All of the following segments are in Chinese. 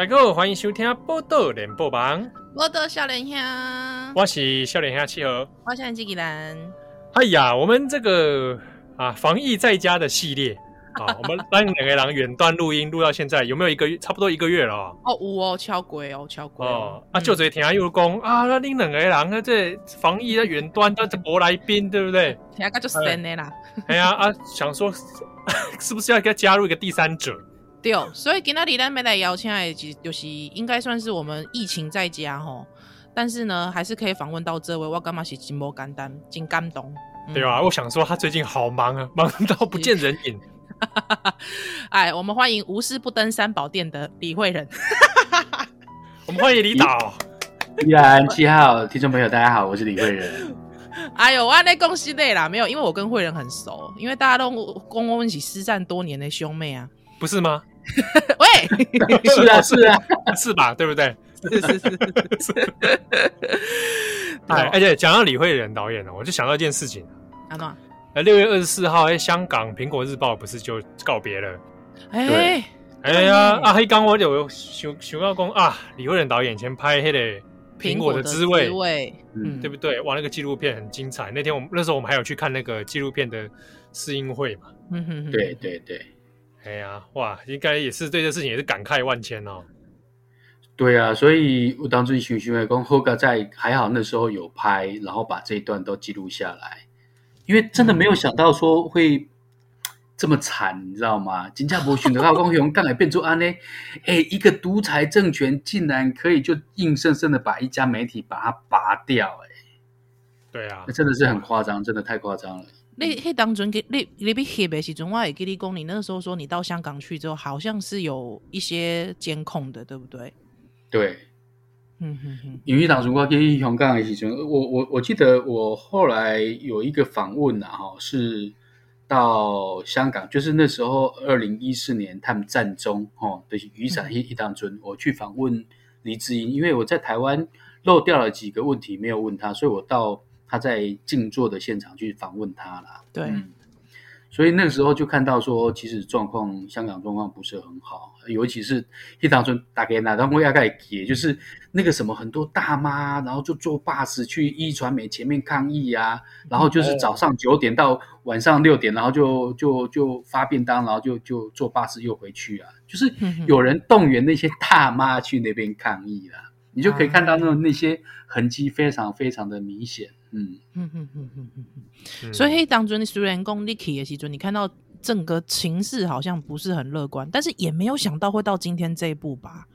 大家好，欢迎收听《报道联播网》。我的少年兄，我是少年兄七号，我是纪吉兰。哎呀，我们这个啊，防疫在家的系列啊，我们让两个人远端录音录到现在，有没有一个月？差不多一个月了哦。哦，有哦，超过哦，超过哦。啊，就这听又讲啊，那恁两个人啊，这防疫在远端都是无来宾，对不对？听个就神的啦。哎呀啊，想说 是不是要给他加入一个第三者？对，所以今天咱没来邀请的，就是应该算是我们疫情在家吼，但是呢，还是可以访问到这位，我感觉是真无简单，真感动。对啊，我想说他最近好忙啊，忙到不见人影。哎，我们欢迎无事不登三宝殿的李慧仁。我们欢迎李导。依然七号听众朋友，大家好，我是李慧仁。哎呦，我那恭喜累啦，没有，因为我跟慧仁很熟，因为大家都跟我们一起失散多年的兄妹啊，不是吗？喂，是啊，是啊，是吧？对不对？是是是是。哎，而且讲到李慧仁导演呢，我就想到一件事情。阿诺，呃，六月二十四号，哎，香港《苹果日报》不是就告别了？哎，哎呀，啊，黑刚我有想想要讲啊，李慧仁导演以前拍黑的《苹果的滋味》，嗯，对不对？哇，那个纪录片很精彩。那天我们那时候我们还有去看那个纪录片的试映会嘛？嗯哼，对对对。哎呀，哇，应该也是对这事情也是感慨万千哦。对啊，所以我当时许许伟公后哥在还好那时候有拍，然后把这一段都记录下来，因为真的没有想到说会这么惨，你知道吗？金家伯选的老公雄刚才变出安呢，哎，一个独裁政权竟然可以就硬生生的把一家媒体把它拔掉，哎，对啊，那真的是很夸张，真的太夸张了。你迄当中给你你被黑的时阵，我也给你讲，你那个时候说你到香港去之后，好像是有一些监控的，对不对？对，嗯哼哼。因为当时我去香港的时阵，我我我记得我后来有一个访问啊，哈，是到香港，就是那时候二零一四年他们战中，哦，就是雨伞一一当中，我去访问黎智英，因为我在台湾漏掉了几个问题没有问他，所以我到。他在静坐的现场去访问他了，对、嗯，所以那个时候就看到说，其实状况香港状况不是很好，尤其是一当中打给哪当我大概也就是那个什么很多大妈，然后就坐巴士去一传媒前面抗议啊，然后就是早上九点到晚上六点，然后就就就发便当，然后就就坐巴士又回去啊，就是有人动员那些大妈去那边抗议了，你就可以看到那那些痕迹非常非常的明显。嗯嗯嗯嗯嗯嗯，所以当中虽然讲你去的时阵，你看到整个情势好像不是很乐观，但是也没有想到会到今天这一步吧？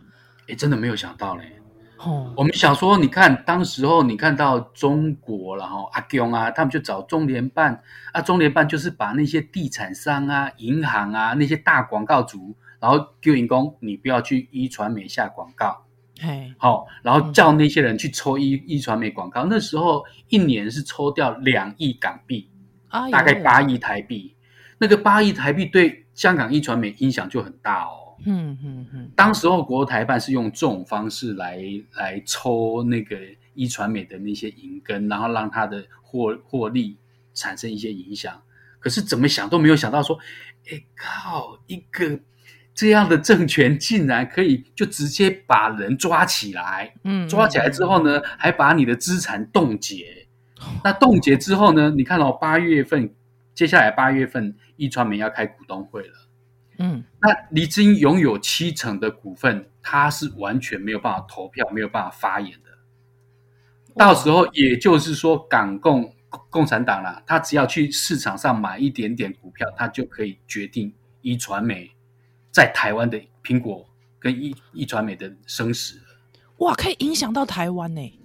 哎、欸，真的没有想到嘞。哦，我们想说，你看当时候你看到中国，然后阿公啊，他们就找中联办啊，中联办就是把那些地产商啊、银行啊那些大广告主，然后叫员工你不要去一传媒下广告。嘿，好，然后叫那些人去抽一一传媒广告，嗯，那时候一年是抽掉两亿港币，啊，大概八亿台币。那个八亿台币对香港一传媒影响就很大哦。嗯嗯嗯，当时候国台办是用这种方式来来抽那个一传媒的那些银根，然后让他的获获利产生一些影响。可是怎么想都没有想到说，哎靠，一个。这样的政权竟然可以就直接把人抓起来，嗯，抓起来之后呢，还把你的资产冻结。那冻结之后呢，你看到八月份，接下来八月份，一传媒要开股东会了，嗯，那黎智英拥有七成的股份，他是完全没有办法投票，没有办法发言的。到时候也就是说，港共共产党啦，他只要去市场上买一点点股票，他就可以决定一传媒。在台湾的苹果跟一一传媒的生死，哇，可以影响到台湾呢？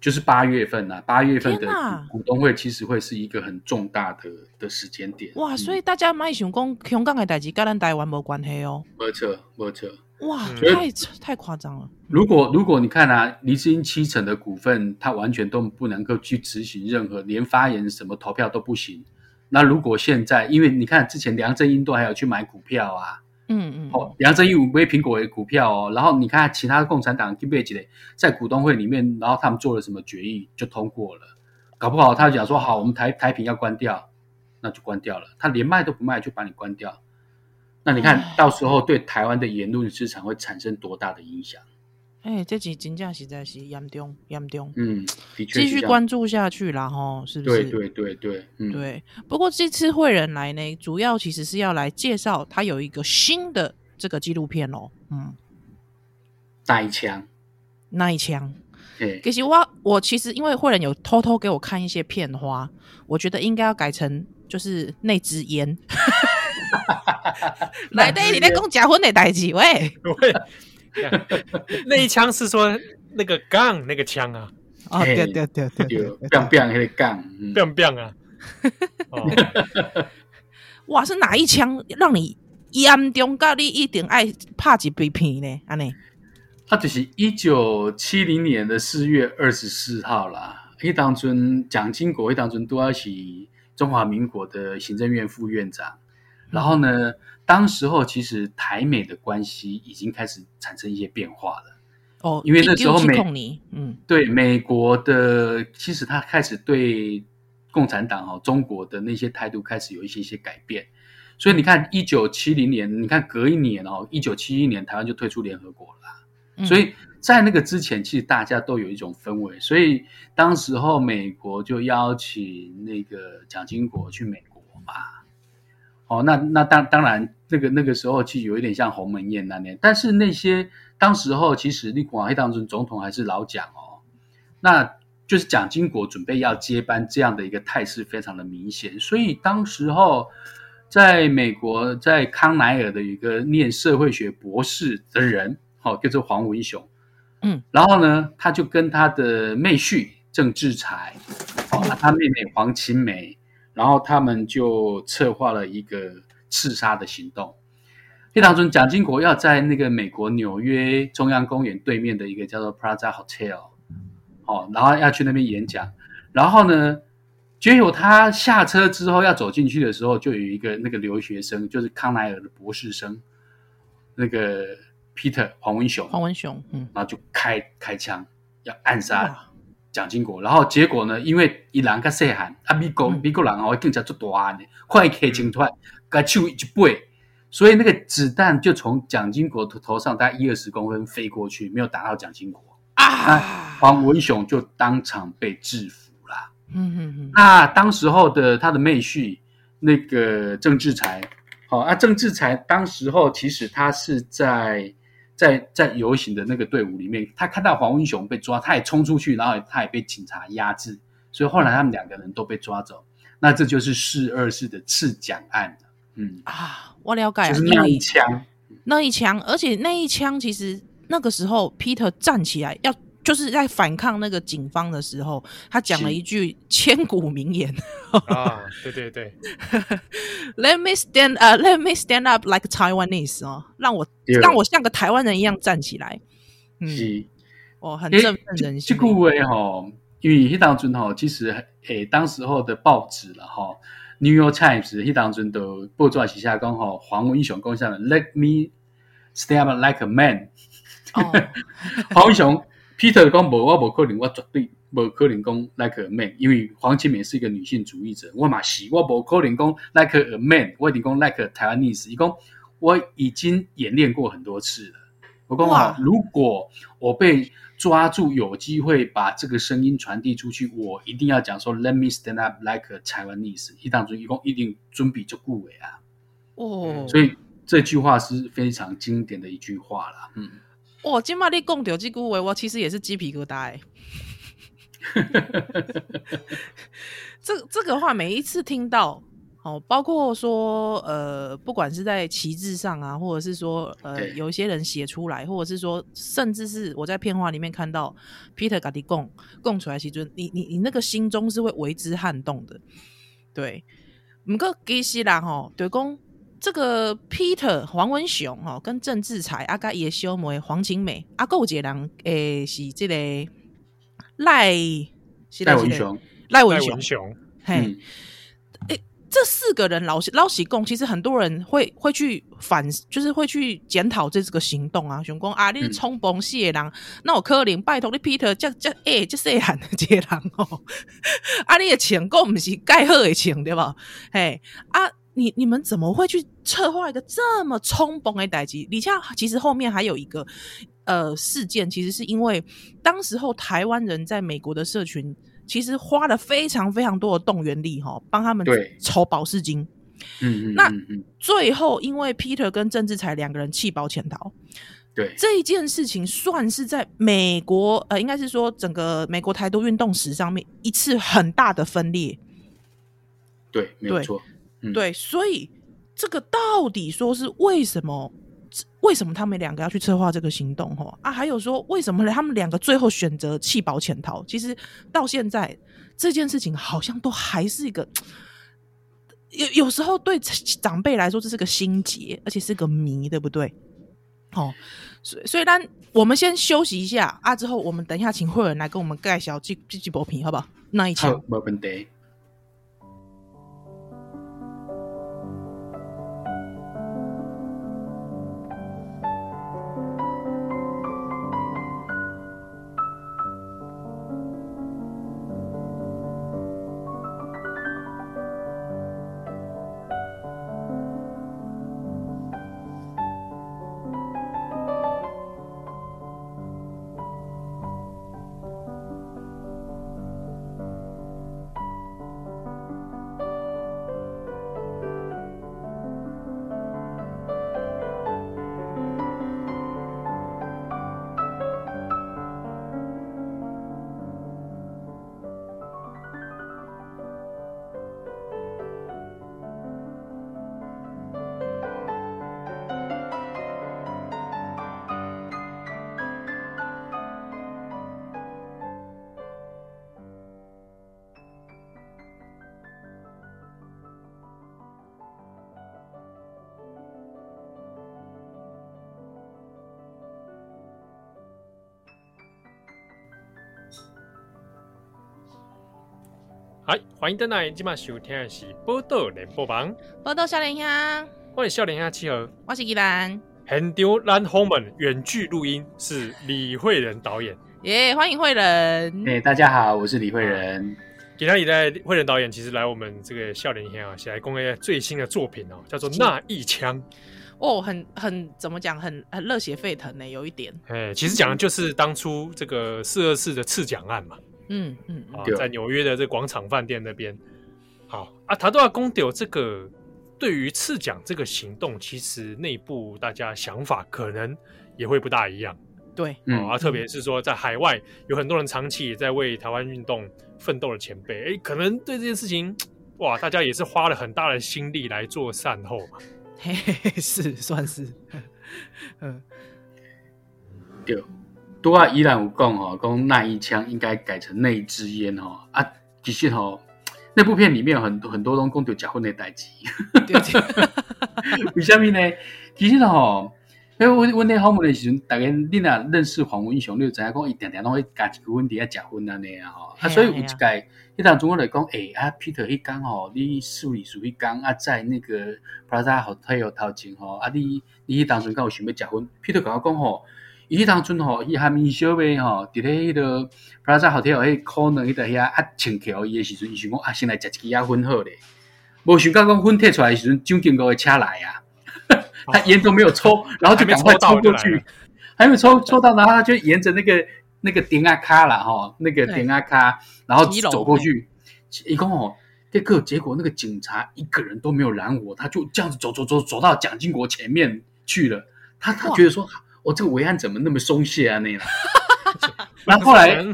就是八月份啊，八月份的股东会其实会是一个很重大的的时间点。哇，所以大家卖想讲香港的代志跟咱台湾没关系哦。没错，没错。哇，太太夸张了。如果如果你看啊，黎智英七成的股份，他完全都不能够去执行任何，连发言什么投票都不行。那如果现在，因为你看之前梁振英都还有去买股票啊。嗯嗯，哦，杨振英有买苹果的股票哦，然后你看其他共产党基贝吉在股东会里面，然后他们做了什么决议就通过了，搞不好他就讲说好，我们台台屏要关掉，那就关掉了，他连卖都不卖就把你关掉，那你看到时候对台湾的言论市场会产生多大的影响？哎、欸，这集真正实在是严重严重。嗯，继续关注下去啦，吼，是不是？对对对对，嗯，对。不过这次会人来呢，主要其实是要来介绍他有一个新的这个纪录片哦。嗯，那一枪，那一枪。对，其实我我其实因为会人有偷偷给我看一些片花，我觉得应该要改成就是那支烟。来对，你在讲结婚的代志喂。那一枪是说那个杠那个枪啊？哦，对对对对对，biang biang 那个杠，biang biang 啊！哇，是哪一枪让你严重到你一定爱拍一鼻片呢？安尼？他就是一九七零年的四月二十四号啦。一当尊蒋经国，一当尊都要是中华民国的行政院副院长。然后呢，当时候其实台美的关系已经开始产生一些变化了。哦，因为那时候美，嗯，对美国的，其实他开始对共产党哈中国的那些态度开始有一些一些改变。所以你看，一九七零年，你看隔一年哦，一九七一年台湾就退出联合国了。嗯。所以在那个之前，其实大家都有一种氛围。所以当时候美国就邀请那个蒋经国去美国嘛。哦，那那当当然，那个那个时候其实有一点像鸿门宴那年，但是那些当时候其实立广黑当中总统还是老蒋哦，那就是蒋经国准备要接班这样的一个态势非常的明显，所以当时候在美国，在康乃尔的一个念社会学博士的人，哦，叫做黄文雄，嗯，然后呢，他就跟他的妹婿郑志才，哦，他妹妹黄琴美。然后他们就策划了一个刺杀的行动。黑当中，蒋经国要在那个美国纽约中央公园对面的一个叫做 Plaza Hotel，哦，然后要去那边演讲。然后呢，结果他下车之后要走进去的时候，就有一个那个留学生，就是康奈尔的博士生，那个 Peter 黄文雄，黄文雄，嗯，然后就开开枪要暗杀。蒋经国，然后结果呢？因为伊人较细汉，啊，美国美国人哦，更加做大案的，快开枪突然，个手一背，所以那个子弹就从蒋经国头头上大概一二十公分飞过去，没有打到蒋经国啊。黄文雄就当场被制服了。嗯嗯嗯。那当时候的他的妹婿那个郑志才，好啊，郑志才当时候其实他是在。在在游行的那个队伍里面，他看到黄文雄被抓，他也冲出去，然后他也被警察压制，所以后来他们两个人都被抓走。那这就是四二四的刺蒋案。嗯啊，我了解，就是那一枪，那一枪，而且那一枪其实那个时候 Peter 站起来要。就是在反抗那个警方的时候，他讲了一句千古名言。啊，对对对，Let me stand，呃、uh,，Let me stand up like Taiwanese 哦，让我让我像个台湾人一样站起来，嗯，哦，很振奋人心。这句话哈，因为那当阵哈，其实诶、欸，当时候的报纸了哈，《New York Times》那当中的报纸写下讲哈，黄文雄讲下了，Let me stand up like a man，黄、哦、文雄。Peter 讲无，我无可能，我绝对无可能讲 like a man，因为黄清美是一个女性主义者，我嘛是，我无可能讲 like a man，我一定讲 like a Taiwanese。伊讲我已经演练过很多次了。我讲啊，如果我被抓住，有机会把这个声音传递出去，我一定要讲说 Let me stand up like a Taiwanese。伊当中一共一定准备就顾伟啊。哦，所以这句话是非常经典的一句话了。嗯。哇，今麦你讲到这句话，我其实也是鸡皮疙瘩。这这个话每一次听到，哦，包括说，呃，不管是在旗帜上啊，或者是说，呃，有一些人写出来，或者是说，甚至是我在片花里面看到 Peter 家己讲讲出来，其实你你你那个心中是会为之撼动的。对，不过其实啦，吼，对讲。这个 Peter 黄文雄哈跟郑志才阿加也修妹黄晴美阿够杰人诶是这个赖赖文雄赖文雄，雄嘿诶、嗯、这四个人老老实讲，其实很多人会会去反，就是会去检讨这这个行动啊，想讲啊，你是冲崩死的人，嗯、那我可能拜托你 Peter 这这诶这细汉的这个人哦，啊你的穿过不是盖好的钱对吧？嘿啊。你你们怎么会去策划一个这么冲崩的代击？李恰其实后面还有一个呃事件，其实是因为当时候台湾人在美国的社群，其实花了非常非常多的动员力哈，帮他们筹保释金。嗯嗯，那最后因为 Peter 跟郑志才两个人弃保潜逃。对这一件事情，算是在美国呃，应该是说整个美国台独运动史上面一次很大的分裂。对，没有错。嗯、对，所以这个到底说是为什么？为什么他们两个要去策划这个行动？哈啊，还有说为什么他们两个最后选择弃保潜逃？其实到现在这件事情好像都还是一个有有时候对长辈来说这是个心结，而且是个谜，对不对？哦，所以所以，呢我们先休息一下啊，之后我们等一下请慧文来跟我们介绍这这几部片，好不好？那一枪，没问题。欢迎登来，今晚收听的是《报道联播网》。报道少年兄，我是少年兄七号，我是宜兰。很丢兰后门远距录音是李慧仁导演。耶，yeah, 欢迎慧仁。哎，大家好，我是李慧仁。今天在慧仁导演其实来我们这个少年兄啊，写来公开最新的作品哦，叫做《那一枪》。哦，很很怎么讲，很很热血沸腾呢，有一点。哎，其实讲的就是当初这个四二四的刺蒋案嘛。嗯嗯，啊，在纽约的这广场饭店那边，好啊，他都要公丢这个。对于刺奖这个行动，其实内部大家想法可能也会不大一样。对，嗯，啊，特别是说在海外有很多人长期也在为台湾运动奋斗的前辈，哎，可能对这件事情，哇，大家也是花了很大的心力来做善后嘛。嘿嘿，是算是，嗯，对。都啊，依然有讲哦，讲那一枪应该改成那一支烟哦啊，其实哦，那部片里面有很多很多拢讲到结婚的代志，为什么呢？其实哦，因为我我那后门的时阵，大家你若认识黄文雄，你就知影讲伊定定拢会加一个问题要结婚安尼啊吼啊，所以有一届，迄当中我来讲，诶啊，Peter 迄讲吼，你数理属于讲啊，在那个 Plaza Hotel 头前吼啊，你你迄当时敢有想要结婚？Peter 甲我讲吼。伊当阵吼，伊还咪小妹吼，伫咧迄个 Plaza Hotel 迄可能迄个遐啊，穿桥伊诶时阵，伊想讲啊，先来食一支啊薰好咧。无想到讲薰摕出来诶时阵，蒋经国会车来啊，他烟都没有抽，然后就赶快冲过去，还没抽抽到，然后他就沿着那个那个顶啊卡啦吼，那个顶啊卡，然后走过去，一共吼，这个结果那个警察一个人都没有拦我，他就这样子走走走走到蒋经国前面去了，他他觉得说。我、哦、这个维安怎么那么松懈啊？那样，然后后来，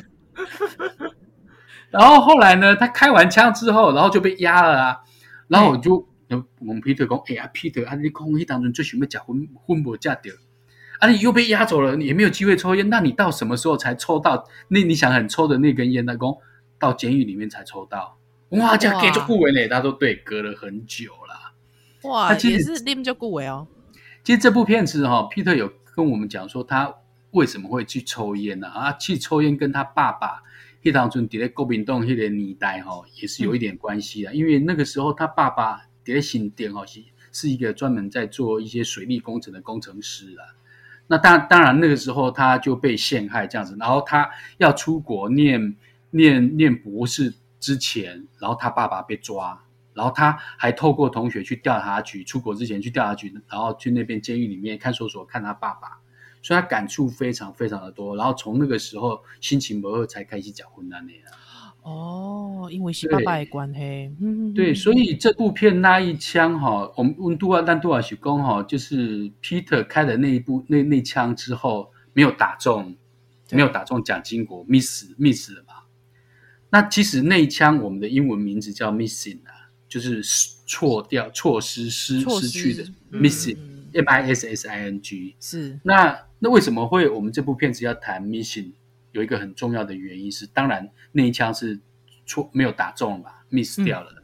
然后后来呢？他开完枪之后，然后就被压了啊。然后我就，嗯、我们 Peter 讲，哎呀，Peter，啊，你空气当中最喜欢讲婚婚不嫁掉，啊，你又被压走了，你也没有机会抽烟。那你到什么时候才抽到？那你想很抽的那根烟，呢讲到监狱里面才抽到。哇，这样给就顾维嘞。他说对，隔了很久了。哇，他也是拎就顾维哦。其实这部片子哈、哦，Peter 有。跟我们讲说他为什么会去抽烟呢？啊，去抽烟跟他爸爸迄当阵在国民党迄个年代哈，也是有一点关系的。因为那个时候他爸爸在新店哦是是一个专门在做一些水利工程的工程师啊。那当当然那个时候他就被陷害这样子，然后他要出国念念念博士之前，然后他爸爸被抓，然后他还透过同学去调查局，出国之前去调查局，然后去那边监狱里面看守所看他爸爸，所以他感触非常非常的多。然后从那个时候心情不好才开始讲婚难的。哦，因为是爸爸的关系。嗯，对，所以这部片那一枪哈，我们温度啊，但杜瓦许公哈，就是 Peter 开的那一部那那枪之后没有打中，没有打中蒋经国，miss miss 了嘛。那其实那一枪我们的英文名字叫 missing 啊，就是错掉、错失、失失去的 missing，m i s s i n g 是。那那为什么会我们这部片子要谈 missing？有一个很重要的原因是，当然那一枪是错没有打中嘛，miss 掉了。嗯、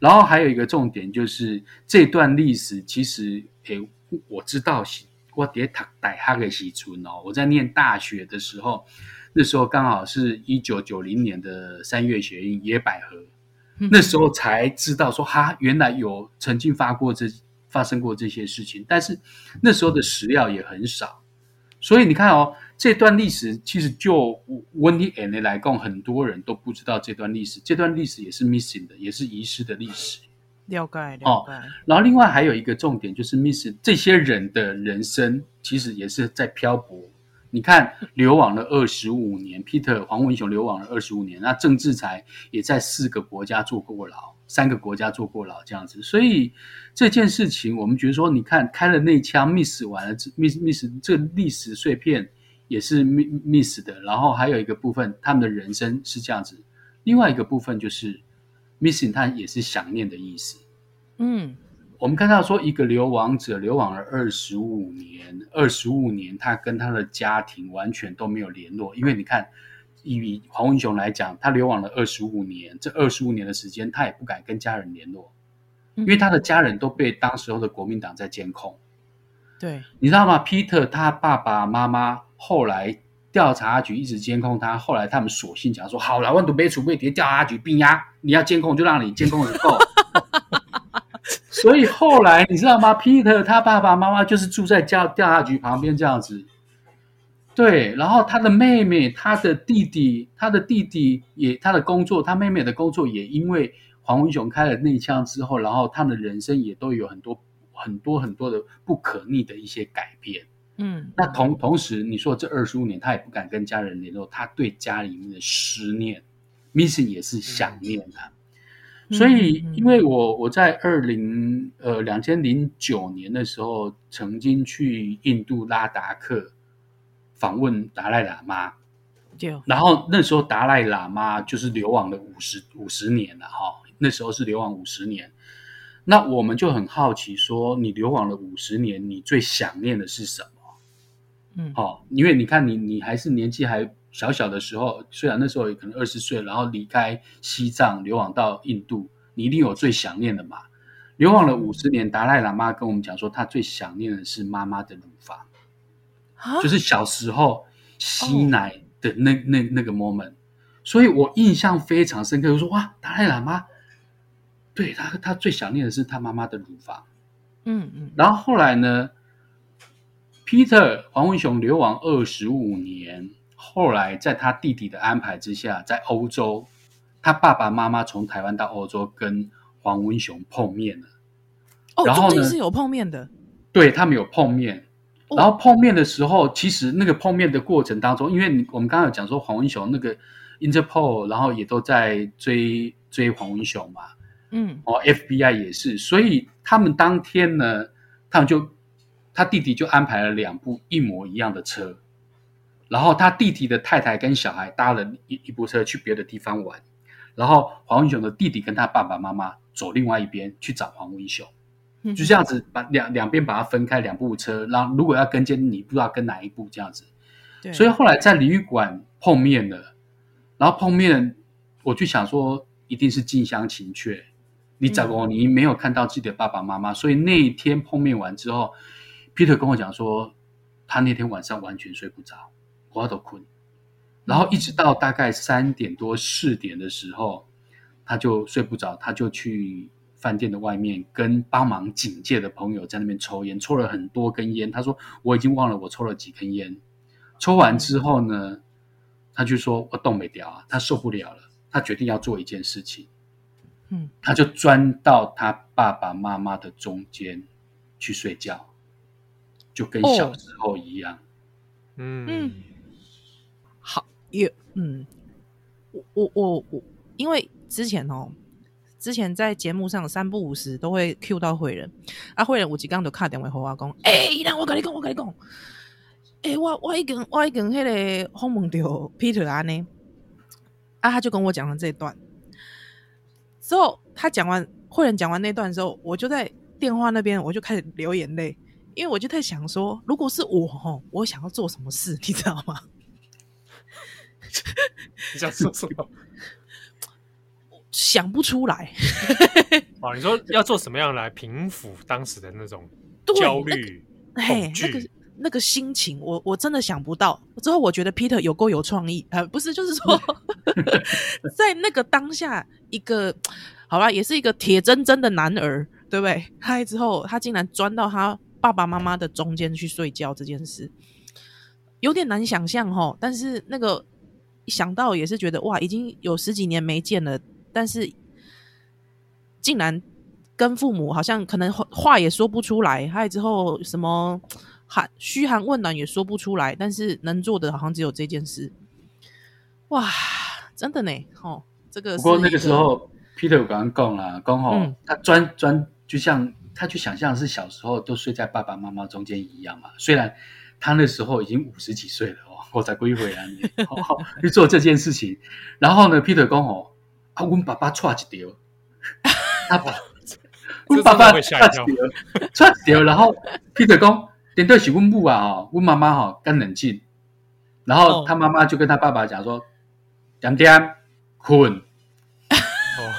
然后还有一个重点就是这段历史其实，诶，我知道我在读大学的时阵哦，我在念大学的时候，那时候刚好是一九九零年的三月学运野百合，嗯、那时候才知道说哈，原来有曾经发过这发生过这些事情，但是那时候的史料也很少，所以你看哦。这段历史其实就温尼安的来讲，很多人都不知道这段历史。这段历史也是 missing 的，也是遗失的历史。了解，了解。哦，然后另外还有一个重点就是 miss 这些人的人生其实也是在漂泊。你看，流亡了二十五年，Peter 黄文雄流亡了二十五年，那郑志才也在四个国家坐过牢，三个国家坐过牢这样子。所以这件事情，我们觉得说，你看开了那枪，miss 完了，miss miss 这历史碎片。也是 miss 的，然后还有一个部分，他们的人生是这样子。另外一个部分就是 missing，它也是想念的意思。嗯，我们看到说，一个流亡者流亡了二十五年，二十五年他跟他的家庭完全都没有联络，因为你看，以黄文雄来讲，他流亡了二十五年，这二十五年的时间，他也不敢跟家人联络，因为他的家人都被当时候的国民党在监控。对，你知道吗？Peter 他爸爸妈妈。后来调查局一直监控他，后来他们索性讲说：“好了，我都没储备，调查局并压，你要监控就让你监控得够。”所以后来你知道吗？Peter 他爸爸妈妈就是住在调调查局旁边这样子。对，然后他的妹妹、他的弟弟、他的弟弟也他的工作，他妹妹的工作也因为黄文雄开了那枪之后，然后他的人生也都有很多很多很多的不可逆的一些改变。嗯，那同同时，你说这二十五年他也不敢跟家人联络，他对家里面的思念，missing 也是想念的。嗯、所以，因为我我在二零呃两千零九年的时候，曾经去印度拉达克访问达赖喇嘛，就然后那时候达赖喇嘛就是流亡了五十五十年了哈，那时候是流亡五十年。那我们就很好奇，说你流亡了五十年，你最想念的是什么？嗯，哦，因为你看你，你还是年纪还小小的时候，虽然那时候也可能二十岁，然后离开西藏流亡到印度，你一定有最想念的嘛。流亡了五十年，达赖喇嘛跟我们讲说，他最想念的是妈妈的乳房，啊、就是小时候吸奶的那、哦、那那个 moment。所以我印象非常深刻，我说哇，达赖喇嘛，对他他最想念的是他妈妈的乳房。嗯嗯，然后后来呢？Peter 黄文雄流亡二十五年，后来在他弟弟的安排之下，在欧洲，他爸爸妈妈从台湾到欧洲跟黄文雄碰面了。哦，然后呢，是有碰面的。对，他们有碰面，然后碰面的时候，哦、其实那个碰面的过程当中，因为我们刚刚有讲说黄文雄那个 Interpol，然后也都在追追黄文雄嘛，嗯，哦，FBI 也是，所以他们当天呢，他们就。他弟弟就安排了两部一模一样的车，然后他弟弟的太太跟小孩搭了一一部车去别的地方玩，然后黄文雄的弟弟跟他爸爸妈妈走另外一边去找黄文雄，就这样子把两两边把它分开两部车，然后如果要跟监你不知道跟哪一部这样子，对，所以后来在旅馆碰面了，然后碰面我就想说一定是近乡情怯，你找过你没有看到自己的爸爸妈妈，所以那一天碰面完之后。Peter 跟我讲说，他那天晚上完全睡不着，我都困，然后一直到大概三点多四点的时候，他就睡不着，他就去饭店的外面跟帮忙警戒的朋友在那边抽烟，抽了很多根烟。他说我已经忘了我抽了几根烟。抽完之后呢，他就说我动没掉啊，他受不了了，他决定要做一件事情。嗯，他就钻到他爸爸妈妈的中间去睡觉，就跟小时候一样。嗯有嗯，我我我我，因为之前哦，之前在节目上三不五时都会 Q 到慧仁，啊，慧仁有一天就打电话给我讲，哎、欸，那我跟你讲，我跟你讲，哎、欸，我我已经我已经那个访问到 Peter 安呢，啊，他就跟我讲了这段。之后他讲完，慧仁讲完那段的时候，我就在电话那边，我就开始流眼泪，因为我就在想说，如果是我吼，我想要做什么事，你知道吗？你想说什么？想不出来。哦，你说要做什么样来平抚当时的那种焦虑、恐惧？那个那个心情，我我真的想不到。之后我觉得 Peter 有够有创意，呃，不是，就是说，在那个当下，一个好吧，也是一个铁铮铮的男儿，对不对？嗨之后，他竟然钻到他爸爸妈妈的中间去睡觉，这件事有点难想象哈。但是那个想到也是觉得哇，已经有十几年没见了，但是竟然跟父母好像可能话也说不出来，还有之后什么。寒嘘寒问暖也说不出来，但是能做的好像只有这件事。哇，真的呢，哦，这个。不过那个时候，Peter 刚刚讲了，刚好、嗯、他专专，就像他去想象是小时候都睡在爸爸妈妈中间一样嘛。虽然他那时候已经五十几岁了哦，我才归回来，好好去做这件事情。然后呢，Peter 讲哦，啊，我爸爸踹一条，他 爸我爸爸踹一条，踹一条，然后 Peter 讲。点对起温布啊，哦，温妈妈哈，干冷静。然后他妈妈就跟他爸爸讲说：“点点困。”哦，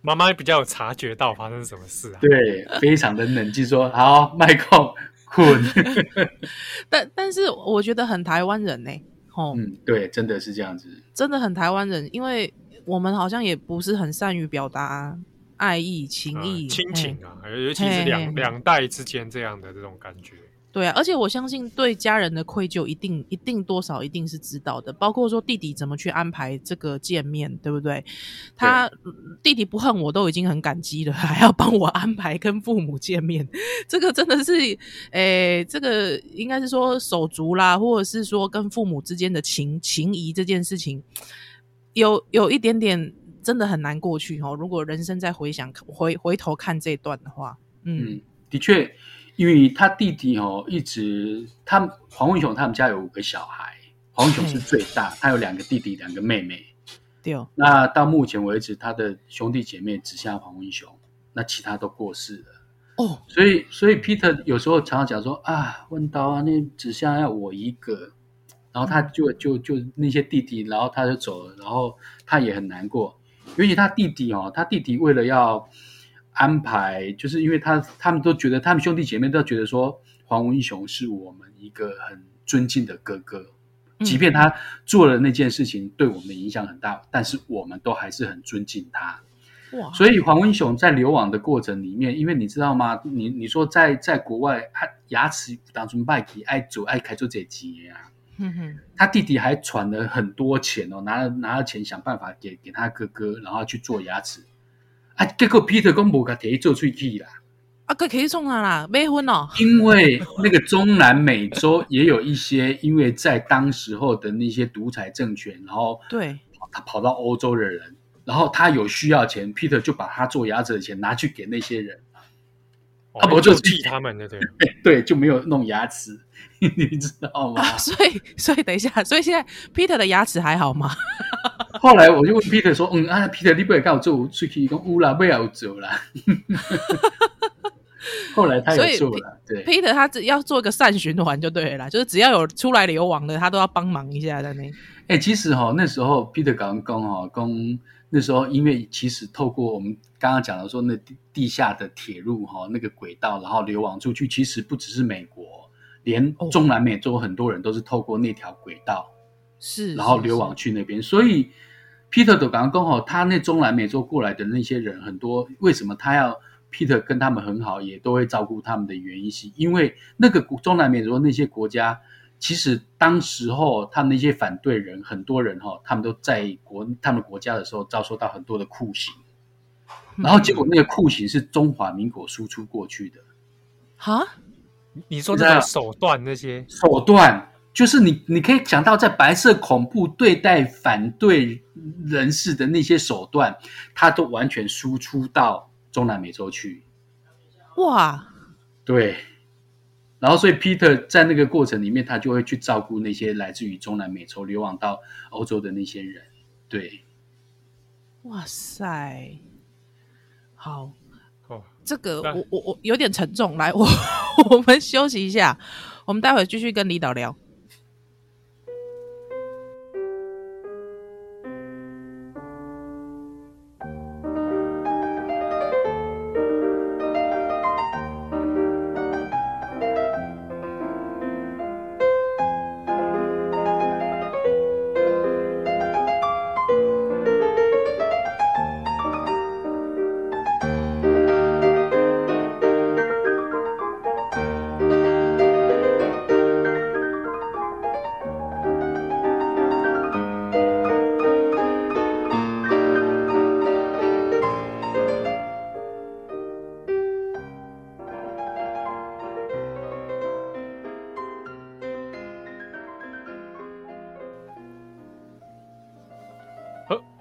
妈妈比较有察觉到发生什么事啊？对，非常的冷静，说：“好，麦克困。”但但是我觉得很台湾人呢，哦，嗯，对，真的是这样子，真的很台湾人，因为我们好像也不是很善于表达。爱意、情意、亲、嗯、情啊，尤其是两两代之间这样的这种感觉。对啊，而且我相信对家人的愧疚，一定一定多少一定是知道的。包括说弟弟怎么去安排这个见面，对不对？他对弟弟不恨我都已经很感激了，还要帮我安排跟父母见面，这个真的是，诶、欸，这个应该是说手足啦，或者是说跟父母之间的情情谊这件事情，有有一点点。真的很难过去哦。如果人生再回想回回头看这段的话，嗯，嗯，的确，因为他弟弟哦，一直他黄文雄他们家有五个小孩，黄文雄是最大，他有两个弟弟，两个妹妹。对哦，那到目前为止，他的兄弟姐妹只剩下黄文雄，那其他都过世了。哦，所以所以 Peter 有时候常常讲说啊，问到啊，那只剩下我一个，然后他就就就那些弟弟，然后他就走了，然后他也很难过。尤其他弟弟哦，他弟弟为了要安排，就是因为他他们都觉得，他们兄弟姐妹都觉得说，黄文雄是我们一个很尊敬的哥哥，即便他做了那件事情对我们的影响很大，但是我们都还是很尊敬他。哇！所以黄文雄在流亡的过程里面，因为你知道吗？你你说在在国外，他牙齿当中败体爱走爱开做这几年啊。嗯哼，他弟弟还传了很多钱哦，拿了拿了钱想办法给给他哥哥，然后去做牙齿。啊，结果 Peter 公布个提做出去啦，啊，可可以送他啦，没婚哦。因为那个中南美洲也有一些，因为在当时候的那些独裁政权，然后对。他跑到欧洲的人，然后他有需要钱，Peter 就把他做牙齿的钱拿去给那些人，哦、啊，不就替他们的对 对，就没有弄牙齿。你知道吗？啊、所以，所以等一下，所以现在 Peter 的牙齿还好吗？后来我就问 Peter 说：“嗯啊，Peter，你不会跟我做出去？讲乌啦，不要做啦。”后来他也做了。对，Peter 他只要做一个善循环就对了，就是只要有出来流亡的，他都要帮忙一下在那。哎、欸，其实哈、哦，那时候 Peter 刚刚哈，刚那时候因为其实透过我们刚刚讲的说，那地下的铁路哈，那个轨道，然后流亡出去，其实不只是美国。连中南美洲很多人都是透过那条轨道，是，然后流亡去那边。所以，Peter 的刚刚好，他那中南美洲过来的那些人很多，为什么他要 Peter 跟他们很好，也都会照顾他们的原因是，因为那个中南美洲那些国家其实当时候他们那些反对人，很多人哈，他们都在国他们国家的时候遭受到很多的酷刑，然后结果那个酷刑是中华民国输出过去的。哈？你说这个手段那些手段，就是你你可以想到在白色恐怖对待反对人士的那些手段，他都完全输出到中南美洲去。哇！对。然后，所以 Peter 在那个过程里面，他就会去照顾那些来自于中南美洲流亡到欧洲的那些人。对，哇塞，好，哦，这个我我我有点沉重。来，我 我们休息一下，我们待会继续跟李导聊。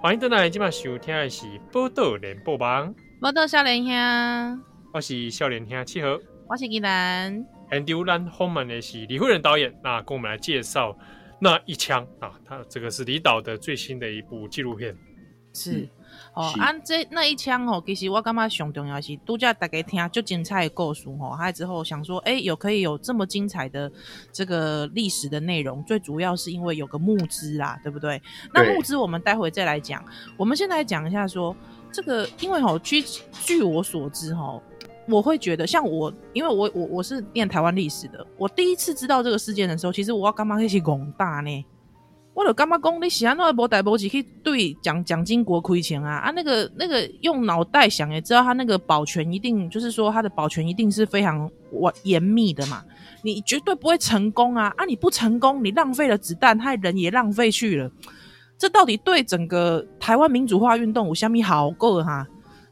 欢迎回来，今晚收听的是《报道联播网》，报道少年兄，我是少年兄七号，我是吉兰。很丢人后面的是李慧仁导演，那跟我们来介绍那一枪啊，他这个是李导的最新的一部纪录片，是。嗯哦，按、啊、这那一枪哦，其实我感觉上重要是，都叫大家听就精彩的故事吼，还之后想说，哎、欸，有可以有这么精彩的这个历史的内容，最主要是因为有个募资啦，对不对？那募资我们待会再来讲，我们先来讲一下说这个，因为吼，据据我所知吼，我会觉得像我，因为我我我是念台湾历史的，我第一次知道这个事件的时候，其实我感觉那是广大呢。我就干嘛讲你是安怎无代无志去对蒋蒋经国亏钱啊？啊，那个那个用脑袋想也知道，他那个保全一定就是说他的保全一定是非常严严密的嘛。你绝对不会成功啊！啊，你不成功，你浪费了子弹，他人也浪费去了。这到底对整个台湾民主化运动有虾米好过哈？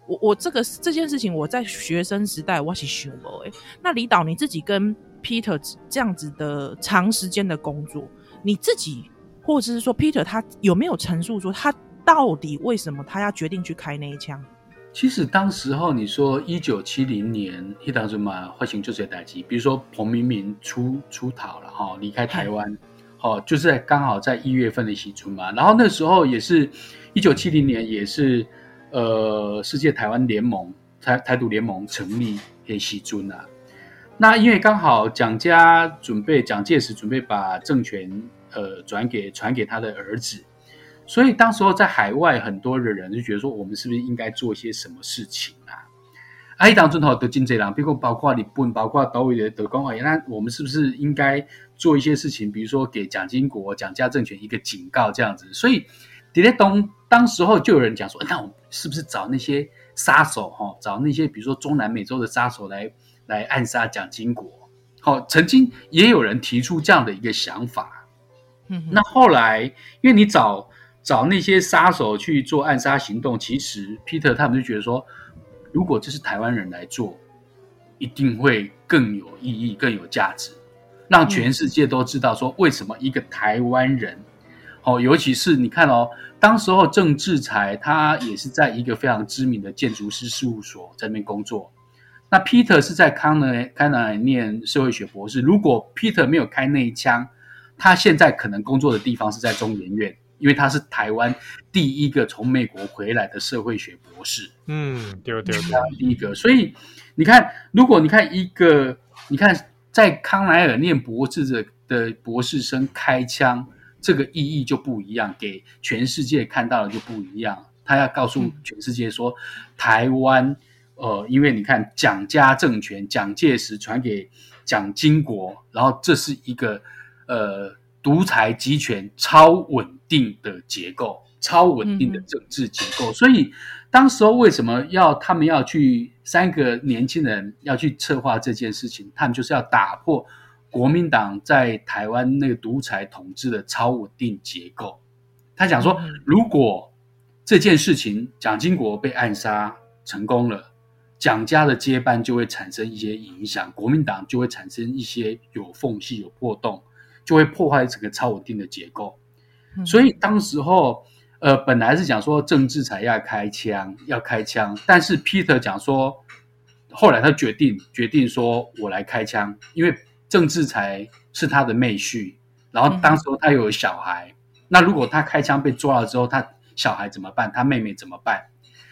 我我这个这件事情，我在学生时代我是想过诶。那李导你自己跟 Peter 这样子的长时间的工作，你自己。或者是说，Peter 他有没有陈述说他到底为什么他要决定去开那一枪？其实当时候你说一九七零年，一当时嘛，发生就是代志，比如说彭明敏出出逃了哈，离开台湾，好，就是在刚好在一月份的喜春嘛。然后那时候也是一九七零年，也是呃世界台湾联盟台台独联盟成立的喜春啊。那因为刚好蒋家准备蒋介石准备把政权。呃，转给传给他的儿子，所以当时候在海外很多的人就觉得说，我们是不是应该做一些什么事情啊？哎，当中头的金贼郎，包括包括日本，包括岛屿的德光，哎，那我们是不是应该做一些事情？比如说给蒋经国、蒋家政权一个警告，这样子。所以，迪列东当时候就有人讲说，那我们是不是找那些杀手哈，找那些比如说中南美洲的杀手来来暗杀蒋经国？好，曾经也有人提出这样的一个想法。那后来，因为你找找那些杀手去做暗杀行动，其实 Peter 他们就觉得说，如果这是台湾人来做，一定会更有意义、更有价值，让全世界都知道说，为什么一个台湾人，哦，尤其是你看哦，当时候郑志才他也是在一个非常知名的建筑师事务所在那边工作，那 Peter 是在康奈康奈念社会学博士，如果 Peter 没有开那一枪。他现在可能工作的地方是在中研院，因为他是台湾第一个从美国回来的社会学博士。嗯，对对对，第一个。所以你看，如果你看一个，你看在康奈尔念博士的的博士生开枪，这个意义就不一样，给全世界看到的就不一样。他要告诉全世界说，台湾，呃，因为你看蒋家政权，蒋介石传给蒋经国，然后这是一个。呃，独裁集权超稳定的结构，超稳定的政治结构。嗯、所以，当时候为什么要他们要去三个年轻人要去策划这件事情？他们就是要打破国民党在台湾那个独裁统治的超稳定结构。他讲说，如果这件事情蒋经国被暗杀成功了，蒋家的接班就会产生一些影响，国民党就会产生一些有缝隙、有破洞，就会破坏整个超稳定的结构。所以当时候，呃，本来是讲说郑志才要开枪，要开枪，但是 Peter 讲说，后来他决定决定说，我来开枪，因为郑志才是他的妹婿，然后当时候他又有小孩，那如果他开枪被抓了之后，他小孩怎么办？他妹妹怎么办？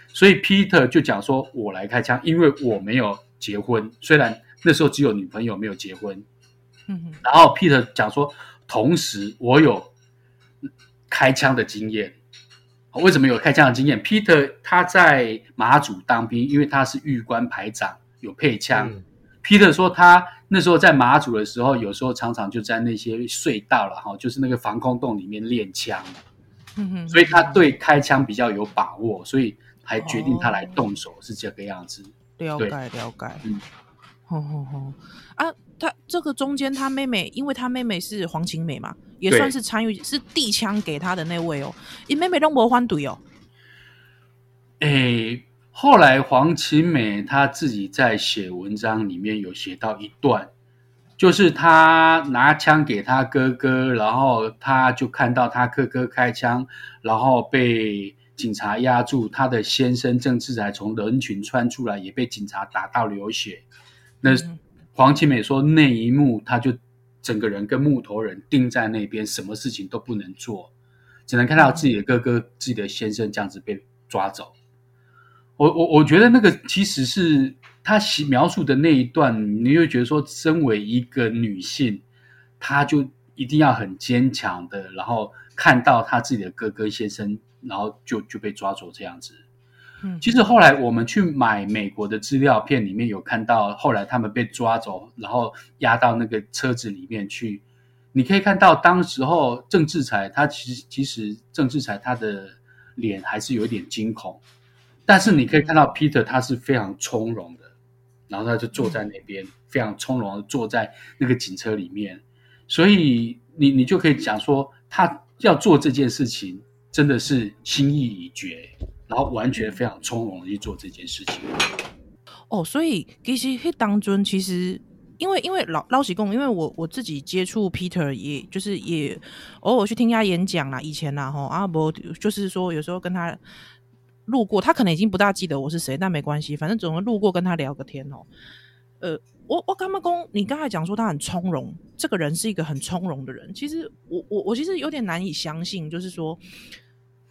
所以 Peter 就讲说，我来开枪，因为我没有结婚，虽然那时候只有女朋友没有结婚，嗯，然后 Peter 讲说，同时我有。开枪的经验，为什么有开枪的经验？Peter 他在马祖当兵，因为他是预官排长，有配枪。嗯、Peter 说他那时候在马祖的时候，有时候常常就在那些隧道了哈，就是那个防空洞里面练枪。嗯哼，所以他对开枪比较有把握，所以还决定他来动手，是这个样子。了解，了解。嗯，好好好啊。他这个中间，他妹妹，因为他妹妹是黄晴美嘛，也算是参与，是递枪给他的那位哦。你妹妹都没反对哦。诶，后来黄晴美她自己在写文章里面有写到一段，就是他拿枪给他哥哥，然后他就看到他哥哥开枪，然后被警察压住，他的先生郑志才从人群穿出来，也被警察打到流血。那。嗯黄绮美说：“那一幕，她就整个人跟木头人钉在那边，什么事情都不能做，只能看到自己的哥哥、嗯、自己的先生这样子被抓走。我我我觉得那个其实是他描述的那一段，你就觉得说，身为一个女性，她就一定要很坚强的，然后看到她自己的哥哥先生，然后就就被抓走这样子。”其实后来我们去买美国的资料片，里面有看到后来他们被抓走，然后押到那个车子里面去。你可以看到当时候郑志才他其实其实郑志才他的脸还是有一点惊恐，但是你可以看到 Peter 他是非常从容的，然后他就坐在那边非常从容的坐在那个警车里面，所以你你就可以讲说他要做这件事情真的是心意已决。然后完全非常从容的去做这件事情。哦，所以其实那当中，其实因为因为老老实讲，因为我我自己接触 Peter，也就是也偶尔去听他演讲啦，以前啦哈阿伯就是说有时候跟他路过，他可能已经不大记得我是谁，但没关系，反正总会路过跟他聊个天哦。呃，我我干嘛公？你刚才讲说他很从容，这个人是一个很从容的人。其实我我我其实有点难以相信，就是说。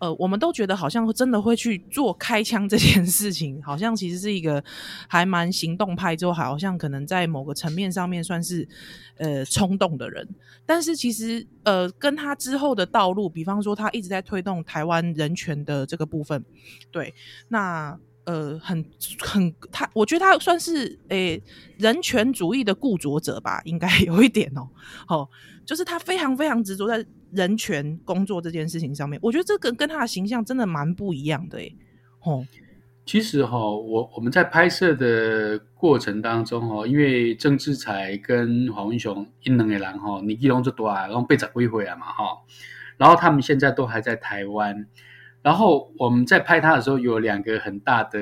呃，我们都觉得好像真的会去做开枪这件事情，好像其实是一个还蛮行动派，之后好像可能在某个层面上面算是呃冲动的人。但是其实呃，跟他之后的道路，比方说他一直在推动台湾人权的这个部分，对，那呃很很他，我觉得他算是诶、人权主义的固着者吧，应该有一点哦，哦，就是他非常非常执着在。人权工作这件事情上面，我觉得这个跟他的形象真的蛮不一样的诶。吼，其实哈，我我们在拍摄的过程当中哈，因为郑志才跟黄文雄一两个狼哈，年纪拢就多啊，然后被找归回来嘛哈，然后他们现在都还在台湾，然后我们在拍他的时候有两个很大的，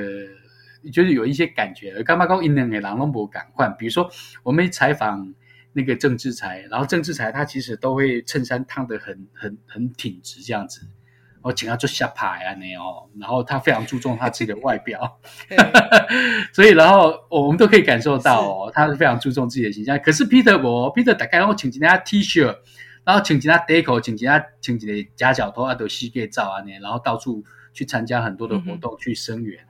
就是有一些感觉，干嘛讲一两个人拢无感换，比如说我们采访。那个郑志才，然后郑志才他其实都会衬衫烫得很很很挺直这样子，我请他做下排啊那哦，然后他非常注重他自己的外表，所以然后我们都可以感受到哦，他是非常注重自己的形象。可是 Peter 我 Peter 大概然后请几件 T 恤，然后请几件 Deco，请几件请几个夹脚拖啊都膝盖照啊那，然后到处去参加很多的活动去声援。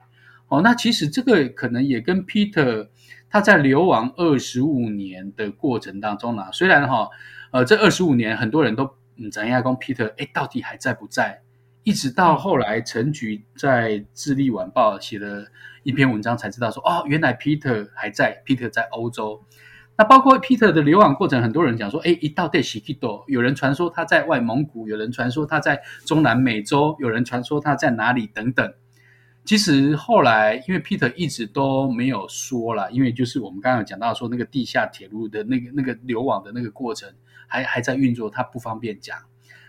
哦，那其实这个可能也跟 Peter。他在流亡二十五年的过程当中呢，虽然哈，呃，这二十五年很多人都嗯，咱亚公 Peter 哎，到底还在不在？一直到后来陈菊在《智利晚报》写了一篇文章，才知道说哦，原来 Peter 还在，Peter 在欧洲。那包括 Peter 的流亡过程，很多人讲说，哎，一到对西基多？有人传说他在外蒙古，有人传说他在中南美洲，有人传说他在哪里等等。其实后来因为 Peter 一直都没有说了，因为就是我们刚刚有讲到说那个地下铁路的那个那个流网的那个过程还还在运作，他不方便讲。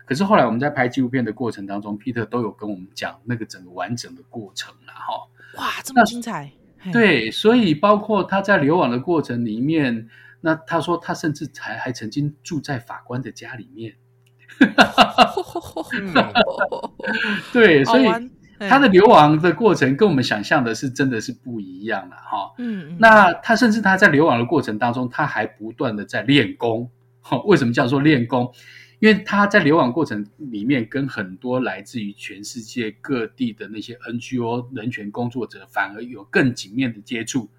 可是后来我们在拍纪录片的过程当中，Peter 都有跟我们讲那个整个完整的过程了哈。哇，这么精彩！对，所以包括他在流亡的过程里面，那他说他甚至还还曾经住在法官的家里面。对，所以他的流亡的过程跟我们想象的是真的是不一样了哈。嗯，那他甚至他在流亡的过程当中，他还不断的在练功。为什么叫做练功？因为他在流亡过程里面，跟很多来自于全世界各地的那些 NGO 人权工作者，反而有更紧密的接触。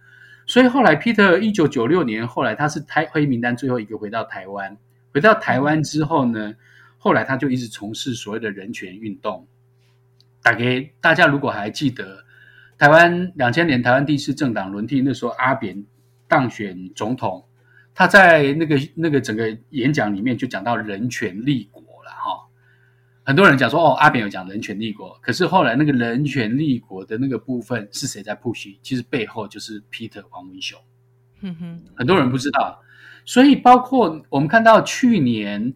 所以后来，Peter 一九九六年，后来他是台黑名单最后一个回到台湾。回到台湾之后呢，后来他就一直从事所谓的人权运动。大概大家如果还记得，台湾两千年台湾第一次政党轮替，那时候阿扁当选总统。他在那个那个整个演讲里面就讲到人权立国了哈，很多人讲说哦，阿扁有讲人权立国，可是后来那个人权立国的那个部分是谁在 push？其实背后就是 Peter 黄文雄，嗯哼，很多人不知道，所以包括我们看到去年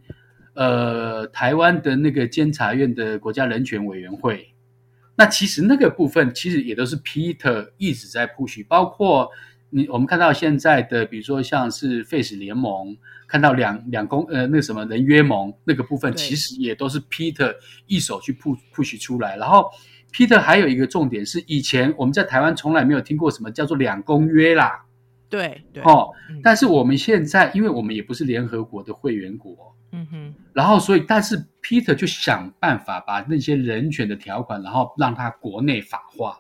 呃台湾的那个监察院的国家人权委员会，那其实那个部分其实也都是 Peter 一直在 push，包括。你我们看到现在的，比如说像是 Face 联盟，看到两两公呃那个什么人约盟那个部分，其实也都是 Peter 一手去 push push 出来。然后 Peter 还有一个重点是，以前我们在台湾从来没有听过什么叫做两公约啦。对对。哦，嗯、但是我们现在，因为我们也不是联合国的会员国，嗯哼。然后所以，但是 Peter 就想办法把那些人权的条款，然后让它国内法化。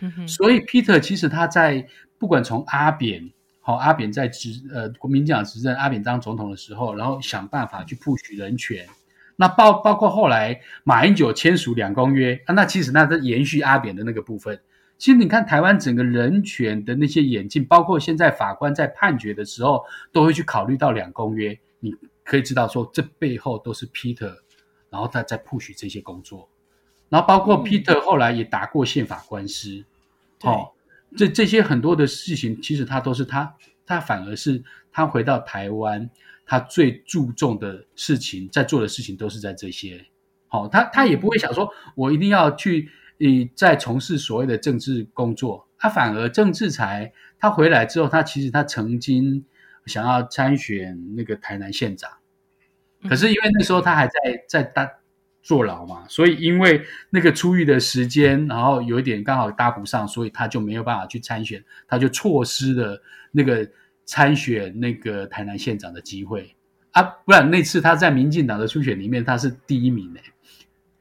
嗯哼。所以 Peter 其实他在。不管从阿扁，好、哦、阿扁在执呃国民党执政，阿扁当总统的时候，然后想办法去 push 人权，那包包括后来马英九签署两公约啊，那其实那是延续阿扁的那个部分。其实你看台湾整个人权的那些演进，包括现在法官在判决的时候，都会去考虑到两公约。你可以知道说，这背后都是 Peter，然后他在 push 这些工作，然后包括 Peter 后来也打过宪法官司，哦。这这些很多的事情，其实他都是他，他反而是他回到台湾，他最注重的事情，在做的事情都是在这些。好、哦，他他也不会想说，我一定要去，呃，在从事所谓的政治工作。他反而郑志才，他回来之后，他其实他曾经想要参选那个台南县长，可是因为那时候他还在在当。坐牢嘛，所以因为那个出狱的时间，然后有一点刚好搭不上，所以他就没有办法去参选，他就错失了那个参选那个台南县长的机会啊！不然那次他在民进党的初选里面他是第一名呢。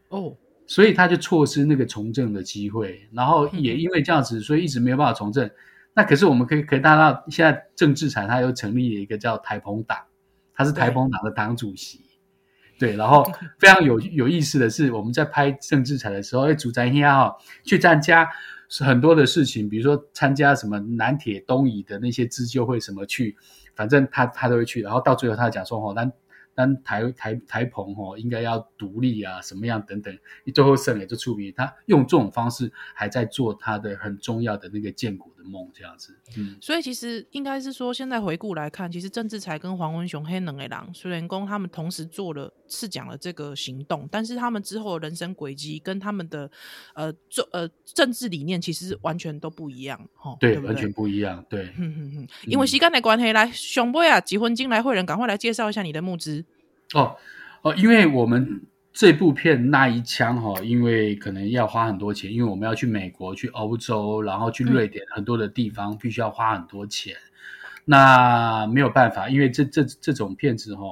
哦，所以他就错失那个从政的机会，然后也因为这样子，所以一直没有办法从政。那可是我们可以可以看到，现在郑志才他又成立了一个叫台澎党，他是台风党的党主席。对，然后 非常有有意思的是，我们在拍郑志才的时候，哎，主持人哈去参加很多的事情，比如说参加什么南铁东移的那些自救会什么去，反正他他都会去，然后到最后他讲说哦，那。但台台台澎吼应该要独立啊，什么样等等，你最后胜也就出名。他用这种方式还在做他的很重要的那个建国的梦，这样子。嗯，所以其实应该是说，现在回顾来看，其实郑志才跟黄文雄黑能诶郎虽然公他们同时做了是讲了这个行动，但是他们之后的人生轨迹跟他们的呃政呃政治理念其实完全都不一样，吼，对，对对完全不一样，对。嗯嗯嗯，因为时间的关系，来熊波啊，结婚金来会人，赶快来介绍一下你的募资。哦哦，因为我们这部片那一枪哈，因为可能要花很多钱，因为我们要去美国、去欧洲，然后去瑞典，很多的地方必须要花很多钱。嗯、那没有办法，因为这这这种片子哈，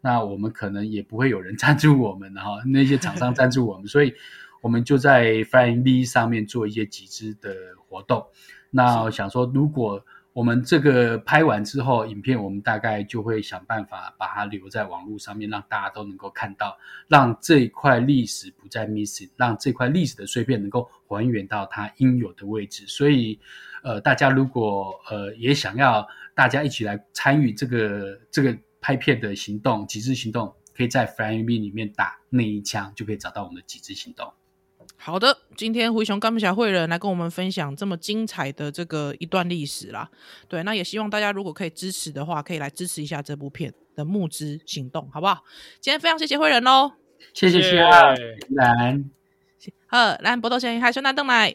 那我们可能也不会有人 赞助我们，然后那些厂商赞助我们，所以我们就在 FlyingV 上面做一些集资的活动。那我想说，如果我们这个拍完之后，影片我们大概就会想办法把它留在网络上面，让大家都能够看到，让这一块历史不再 missing，让这块历史的碎片能够还原到它应有的位置。所以，呃，大家如果呃也想要大家一起来参与这个这个拍片的行动，集资行动，可以在 FlyingV 里面打那一枪，就可以找到我们的集资行动。好的，今天灰熊甘小会人来跟我们分享这么精彩的这个一段历史啦。对，那也希望大家如果可以支持的话，可以来支持一下这部片的募资行动，好不好？今天非常谢谢会人喽，谢谢谢谢兰，好，兰博多先，还有熊男邓来。